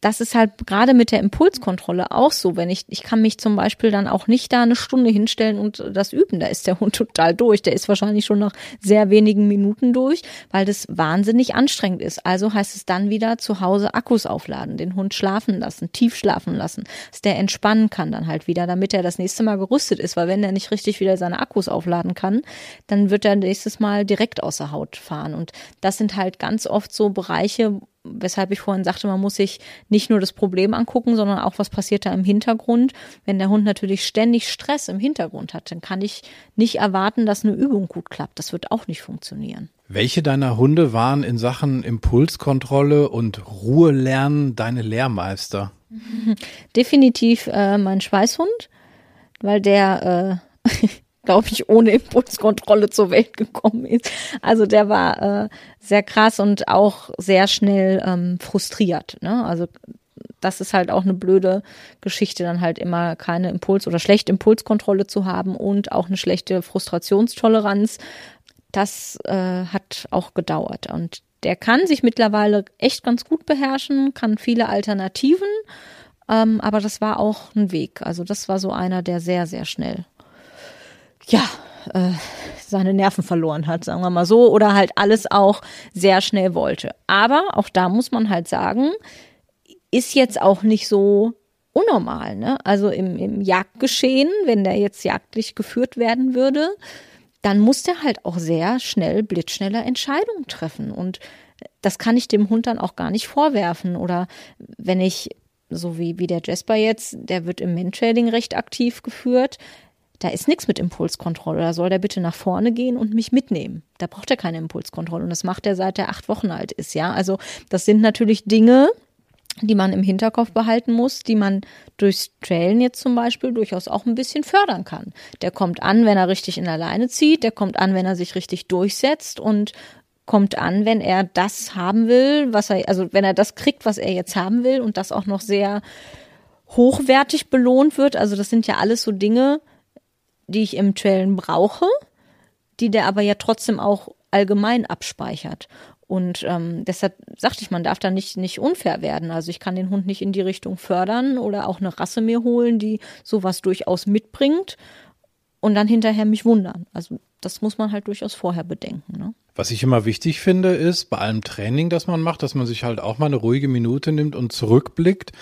das ist halt gerade mit der Impulskontrolle auch so, wenn ich, ich kann mich zum Beispiel dann auch nicht da eine Stunde hinstellen und das üben. Da ist der Hund [LAUGHS] total durch. Der ist wahrscheinlich schon nach sehr wenigen Minuten durch, weil das wahnsinnig anstrengend ist. Also heißt es dann wieder zu Hause Akkus aufladen, den Hund schlafen lassen, tief schlafen lassen, dass der entspannen kann dann halt wieder, damit er das nächste Mal gerüstet ist, weil wenn er nicht richtig wieder seine Akkus aufladen kann, dann wird er nächstes Mal direkt außer Haut fahren. Und das sind halt ganz oft so Bereiche, weshalb ich vorhin sagte, man muss sich nicht nur das Problem angucken, sondern auch, was passiert da im Hintergrund. Wenn der Hund natürlich ständig Stress im Hintergrund hat, dann kann ich nicht erwarten, dass eine Übung gut klappt. Das wird auch nicht funktionieren. Welche deiner Hunde waren in Sachen Impulskontrolle und Ruhelernen deine Lehrmeister? [LAUGHS] Definitiv äh, mein Schweißhund, weil der äh, [LAUGHS] glaube ich, ohne Impulskontrolle zur Welt gekommen ist. Also der war äh, sehr krass und auch sehr schnell ähm, frustriert. Ne? Also das ist halt auch eine blöde Geschichte, dann halt immer keine Impuls- oder schlechte Impulskontrolle zu haben und auch eine schlechte Frustrationstoleranz. Das äh, hat auch gedauert. Und der kann sich mittlerweile echt ganz gut beherrschen, kann viele Alternativen, ähm, aber das war auch ein Weg. Also das war so einer, der sehr, sehr schnell, ja, äh, seine Nerven verloren hat, sagen wir mal so, oder halt alles auch sehr schnell wollte. Aber auch da muss man halt sagen, ist jetzt auch nicht so unnormal. Ne? Also im, im Jagdgeschehen, wenn der jetzt jagdlich geführt werden würde, dann muss der halt auch sehr schnell, blitzschneller Entscheidungen treffen. Und das kann ich dem Hund dann auch gar nicht vorwerfen. Oder wenn ich, so wie, wie der Jasper jetzt, der wird im Mentrading recht aktiv geführt, da ist nichts mit Impulskontrolle. Da soll der bitte nach vorne gehen und mich mitnehmen. Da braucht er keine Impulskontrolle. Und das macht er seit er acht Wochen alt ist, ja. Also das sind natürlich Dinge, die man im Hinterkopf behalten muss, die man durchs Trailen jetzt zum Beispiel durchaus auch ein bisschen fördern kann. Der kommt an, wenn er richtig in der Leine zieht, der kommt an, wenn er sich richtig durchsetzt und kommt an, wenn er das haben will, was er, also wenn er das kriegt, was er jetzt haben will und das auch noch sehr hochwertig belohnt wird. Also das sind ja alles so Dinge, die ich im Trailen brauche, die der aber ja trotzdem auch allgemein abspeichert. Und ähm, deshalb sagte ich, man darf da nicht, nicht unfair werden. Also ich kann den Hund nicht in die Richtung fördern oder auch eine Rasse mir holen, die sowas durchaus mitbringt und dann hinterher mich wundern. Also das muss man halt durchaus vorher bedenken. Ne? Was ich immer wichtig finde, ist bei allem Training, das man macht, dass man sich halt auch mal eine ruhige Minute nimmt und zurückblickt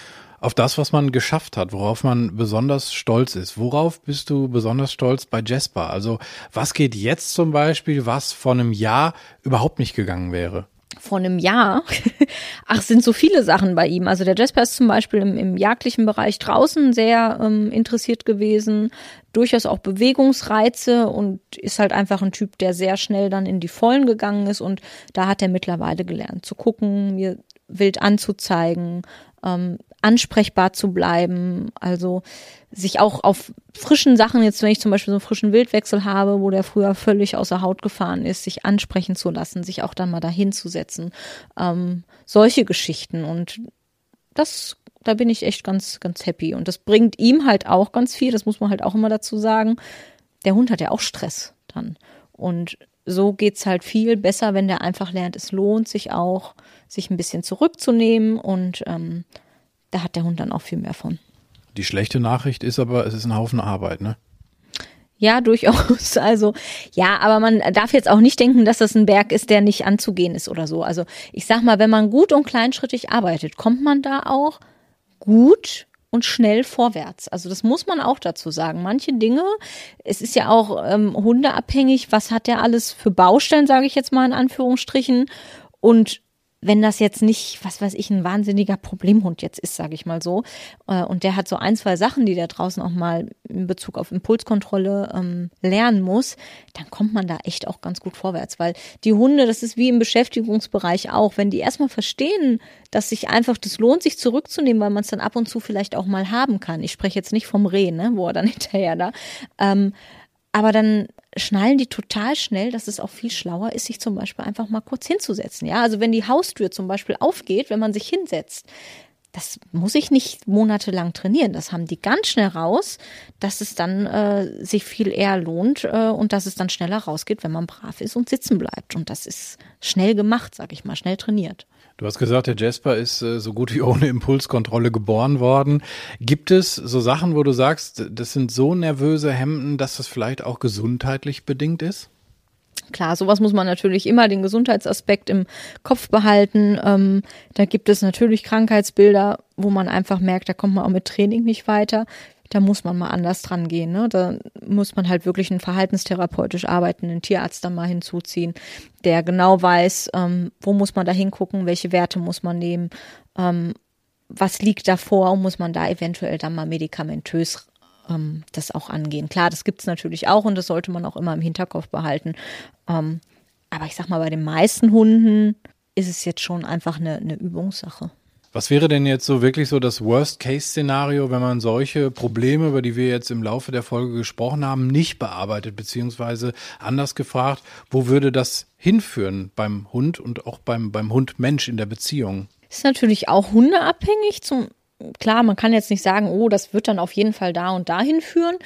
auf das, was man geschafft hat, worauf man besonders stolz ist. Worauf bist du besonders stolz bei Jasper? Also was geht jetzt zum Beispiel, was vor einem Jahr überhaupt nicht gegangen wäre? vor einem Jahr. [LAUGHS] Ach, sind so viele Sachen bei ihm. Also der Jasper ist zum Beispiel im, im jagdlichen Bereich draußen sehr ähm, interessiert gewesen, durchaus auch Bewegungsreize und ist halt einfach ein Typ, der sehr schnell dann in die Vollen gegangen ist und da hat er mittlerweile gelernt zu gucken, mir wild anzuzeigen, ähm, ansprechbar zu bleiben, also sich auch auf frischen Sachen, jetzt wenn ich zum Beispiel so einen frischen Wildwechsel habe, wo der früher völlig außer Haut gefahren ist, sich ansprechen zu lassen, sich auch dann mal dahin zu setzen, ähm, solche Geschichten. Und das, da bin ich echt ganz, ganz happy. Und das bringt ihm halt auch ganz viel, das muss man halt auch immer dazu sagen, der Hund hat ja auch Stress dann. Und so geht's halt viel besser, wenn der einfach lernt, es lohnt sich auch, sich ein bisschen zurückzunehmen und ähm, da hat der Hund dann auch viel mehr von. Die schlechte Nachricht ist aber, es ist ein Haufen Arbeit, ne? Ja, [LAUGHS] durchaus. Also, ja, aber man darf jetzt auch nicht denken, dass das ein Berg ist, der nicht anzugehen ist oder so. Also, ich sag mal, wenn man gut und kleinschrittig arbeitet, kommt man da auch gut und schnell vorwärts. Also das muss man auch dazu sagen. Manche Dinge, es ist ja auch ähm, hundeabhängig, was hat der alles für Baustellen, sage ich jetzt mal in Anführungsstrichen. Und wenn das jetzt nicht, was weiß ich, ein wahnsinniger Problemhund jetzt ist, sage ich mal so, äh, und der hat so ein, zwei Sachen, die der draußen auch mal in Bezug auf Impulskontrolle ähm, lernen muss, dann kommt man da echt auch ganz gut vorwärts, weil die Hunde, das ist wie im Beschäftigungsbereich auch, wenn die erstmal verstehen, dass sich einfach, das lohnt sich zurückzunehmen, weil man es dann ab und zu vielleicht auch mal haben kann. Ich spreche jetzt nicht vom Reh, ne, wo er dann [LAUGHS] hinterher da, ähm, aber dann schnallen die total schnell, dass es auch viel schlauer ist, sich zum Beispiel einfach mal kurz hinzusetzen. Ja, also wenn die Haustür zum Beispiel aufgeht, wenn man sich hinsetzt, das muss ich nicht monatelang trainieren. Das haben die ganz schnell raus, dass es dann äh, sich viel eher lohnt äh, und dass es dann schneller rausgeht, wenn man brav ist und sitzen bleibt. Und das ist schnell gemacht, sag ich mal, schnell trainiert. Du hast gesagt, der Jasper ist äh, so gut wie ohne Impulskontrolle geboren worden. Gibt es so Sachen, wo du sagst, das sind so nervöse Hemden, dass das vielleicht auch gesundheitlich bedingt ist? Klar, sowas muss man natürlich immer den Gesundheitsaspekt im Kopf behalten. Ähm, da gibt es natürlich Krankheitsbilder, wo man einfach merkt, da kommt man auch mit Training nicht weiter da muss man mal anders dran gehen. Ne? Da muss man halt wirklich einen verhaltenstherapeutisch arbeitenden Tierarzt dann mal hinzuziehen, der genau weiß, ähm, wo muss man da hingucken, welche Werte muss man nehmen, ähm, was liegt davor und muss man da eventuell dann mal medikamentös ähm, das auch angehen. Klar, das gibt's natürlich auch und das sollte man auch immer im Hinterkopf behalten. Ähm, aber ich sag mal, bei den meisten Hunden ist es jetzt schon einfach eine, eine Übungssache. Was wäre denn jetzt so wirklich so das Worst-Case-Szenario, wenn man solche Probleme, über die wir jetzt im Laufe der Folge gesprochen haben, nicht bearbeitet, beziehungsweise anders gefragt, wo würde das hinführen beim Hund und auch beim, beim Hund-Mensch in der Beziehung? Ist natürlich auch hundeabhängig. Zum, klar, man kann jetzt nicht sagen, oh, das wird dann auf jeden Fall da und dahin führen,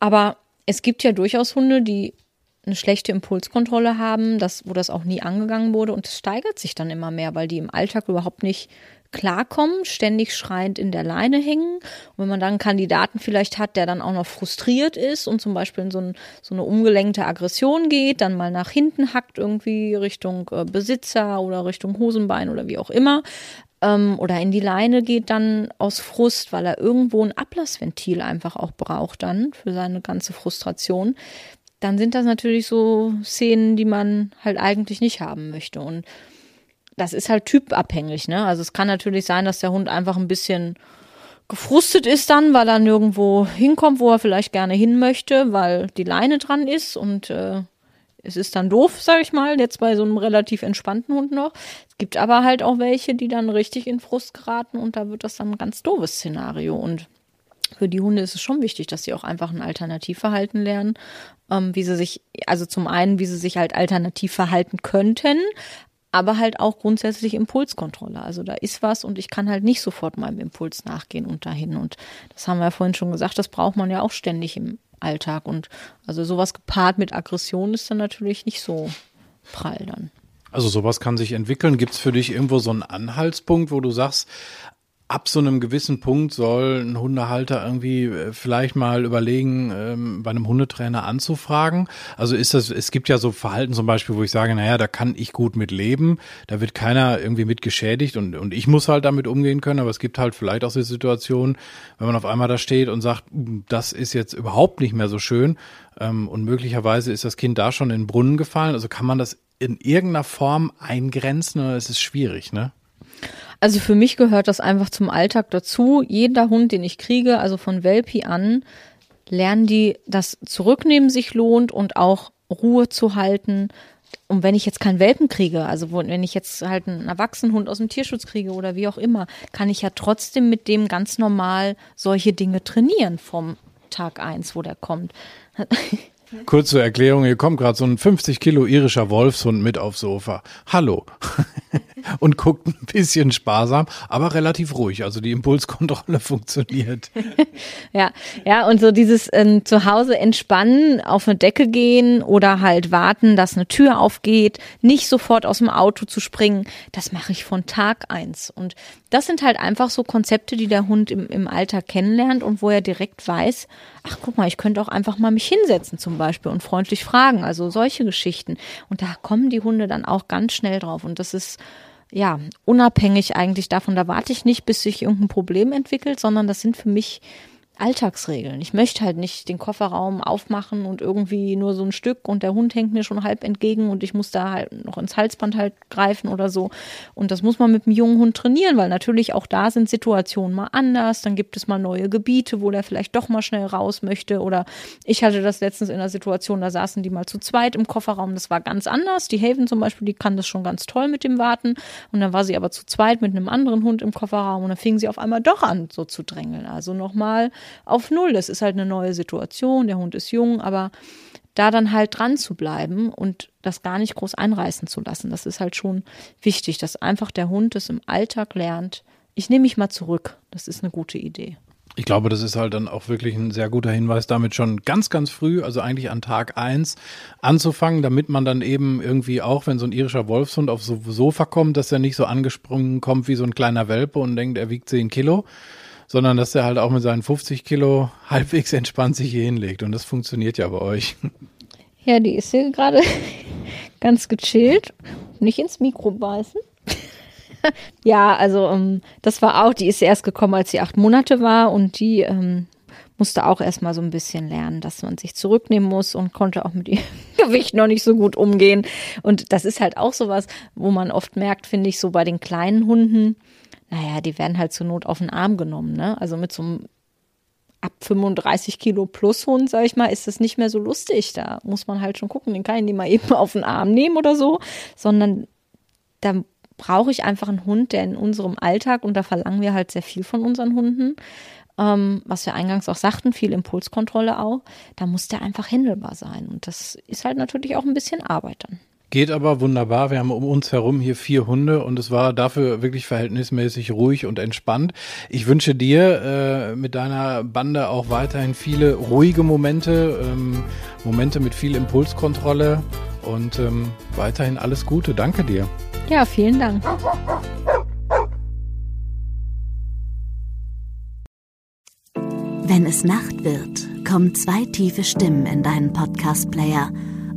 aber es gibt ja durchaus Hunde, die eine schlechte Impulskontrolle haben, das, wo das auch nie angegangen wurde und es steigert sich dann immer mehr, weil die im Alltag überhaupt nicht klarkommen, ständig schreiend in der Leine hängen. Und wenn man dann einen Kandidaten vielleicht hat, der dann auch noch frustriert ist und zum Beispiel in so, ein, so eine umgelenkte Aggression geht, dann mal nach hinten hackt irgendwie Richtung äh, Besitzer oder Richtung Hosenbein oder wie auch immer, ähm, oder in die Leine geht dann aus Frust, weil er irgendwo ein Ablassventil einfach auch braucht dann für seine ganze Frustration, dann sind das natürlich so Szenen, die man halt eigentlich nicht haben möchte. Und das ist halt typabhängig, ne? Also es kann natürlich sein, dass der Hund einfach ein bisschen gefrustet ist dann, weil er nirgendwo hinkommt, wo er vielleicht gerne hin möchte, weil die Leine dran ist und äh, es ist dann doof, sag ich mal, jetzt bei so einem relativ entspannten Hund noch. Es gibt aber halt auch welche, die dann richtig in Frust geraten und da wird das dann ein ganz doofes Szenario und für die Hunde ist es schon wichtig, dass sie auch einfach ein Alternativverhalten lernen, ähm, wie sie sich, also zum einen, wie sie sich halt alternativ verhalten könnten, aber halt auch grundsätzlich Impulskontrolle. Also da ist was und ich kann halt nicht sofort meinem Impuls nachgehen und dahin. Und das haben wir ja vorhin schon gesagt, das braucht man ja auch ständig im Alltag. Und also sowas gepaart mit Aggression ist dann natürlich nicht so prall dann. Also sowas kann sich entwickeln. Gibt es für dich irgendwo so einen Anhaltspunkt, wo du sagst, ab so einem gewissen Punkt soll ein Hundehalter irgendwie äh, vielleicht mal überlegen, ähm, bei einem Hundetrainer anzufragen. Also ist das, es gibt ja so Verhalten zum Beispiel, wo ich sage, naja, da kann ich gut mit leben, da wird keiner irgendwie mit geschädigt und, und ich muss halt damit umgehen können, aber es gibt halt vielleicht auch so Situationen, wenn man auf einmal da steht und sagt, hm, das ist jetzt überhaupt nicht mehr so schön ähm, und möglicherweise ist das Kind da schon in den Brunnen gefallen. Also kann man das in irgendeiner Form eingrenzen oder ist es schwierig, ne? Also für mich gehört das einfach zum Alltag dazu. Jeder Hund, den ich kriege, also von Welpi an, lernen die, dass Zurücknehmen sich lohnt und auch Ruhe zu halten. Und wenn ich jetzt keinen Welpen kriege, also wenn ich jetzt halt einen Erwachsenenhund aus dem Tierschutz kriege oder wie auch immer, kann ich ja trotzdem mit dem ganz normal solche Dinge trainieren vom Tag eins, wo der kommt. [LAUGHS] Kurze Erklärung, hier kommt gerade so ein 50 Kilo irischer Wolfshund mit aufs Sofa. Hallo. [LAUGHS] und guckt ein bisschen sparsam, aber relativ ruhig. Also die Impulskontrolle [LAUGHS] funktioniert. [LAUGHS] ja, ja, und so dieses ähm, zu Hause entspannen, auf eine Decke gehen oder halt warten, dass eine Tür aufgeht, nicht sofort aus dem Auto zu springen, das mache ich von Tag eins. Und das sind halt einfach so Konzepte, die der Hund im, im Alltag kennenlernt und wo er direkt weiß, ach guck mal, ich könnte auch einfach mal mich hinsetzen zum Beispiel und freundlich fragen. Also solche Geschichten. Und da kommen die Hunde dann auch ganz schnell drauf. Und das ist ja unabhängig eigentlich davon. Da warte ich nicht, bis sich irgendein Problem entwickelt, sondern das sind für mich Alltagsregeln. Ich möchte halt nicht den Kofferraum aufmachen und irgendwie nur so ein Stück und der Hund hängt mir schon halb entgegen und ich muss da halt noch ins Halsband halt greifen oder so. Und das muss man mit einem jungen Hund trainieren, weil natürlich auch da sind Situationen mal anders. Dann gibt es mal neue Gebiete, wo der vielleicht doch mal schnell raus möchte. Oder ich hatte das letztens in einer Situation, da saßen die mal zu zweit im Kofferraum. Das war ganz anders. Die Haven zum Beispiel, die kann das schon ganz toll mit dem Warten. Und dann war sie aber zu zweit mit einem anderen Hund im Kofferraum und dann fing sie auf einmal doch an, so zu drängeln. Also nochmal auf Null. Das ist halt eine neue Situation, der Hund ist jung, aber da dann halt dran zu bleiben und das gar nicht groß einreißen zu lassen, das ist halt schon wichtig, dass einfach der Hund es im Alltag lernt. Ich nehme mich mal zurück. Das ist eine gute Idee. Ich glaube, das ist halt dann auch wirklich ein sehr guter Hinweis, damit schon ganz, ganz früh, also eigentlich an Tag eins anzufangen, damit man dann eben irgendwie auch, wenn so ein irischer Wolfshund aufs Sofa kommt, dass er nicht so angesprungen kommt wie so ein kleiner Welpe und denkt, er wiegt zehn Kilo, sondern dass er halt auch mit seinen 50 Kilo halbwegs entspannt sich hier hinlegt. Und das funktioniert ja bei euch. Ja, die ist hier gerade [LAUGHS] ganz gechillt. Nicht ins Mikro beißen. [LAUGHS] ja, also ähm, das war auch, die ist erst gekommen, als sie acht Monate war und die ähm, musste auch erstmal so ein bisschen lernen, dass man sich zurücknehmen muss und konnte auch mit ihrem [LAUGHS] Gewicht noch nicht so gut umgehen. Und das ist halt auch sowas, wo man oft merkt, finde ich, so bei den kleinen Hunden, naja, die werden halt zur Not auf den Arm genommen, ne? Also mit so einem ab 35 Kilo plus Hund, sag ich mal, ist das nicht mehr so lustig. Da muss man halt schon gucken, den kann ich nicht mal eben auf den Arm nehmen oder so, sondern da brauche ich einfach einen Hund, der in unserem Alltag, und da verlangen wir halt sehr viel von unseren Hunden, ähm, was wir eingangs auch sagten, viel Impulskontrolle auch, da muss der einfach händelbar sein. Und das ist halt natürlich auch ein bisschen Arbeit dann. Geht aber wunderbar. Wir haben um uns herum hier vier Hunde und es war dafür wirklich verhältnismäßig ruhig und entspannt. Ich wünsche dir äh, mit deiner Bande auch weiterhin viele ruhige Momente, ähm, Momente mit viel Impulskontrolle und ähm, weiterhin alles Gute. Danke dir. Ja, vielen Dank. Wenn es Nacht wird, kommen zwei tiefe Stimmen in deinen Podcast-Player –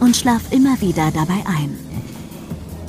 und schlaf immer wieder dabei ein.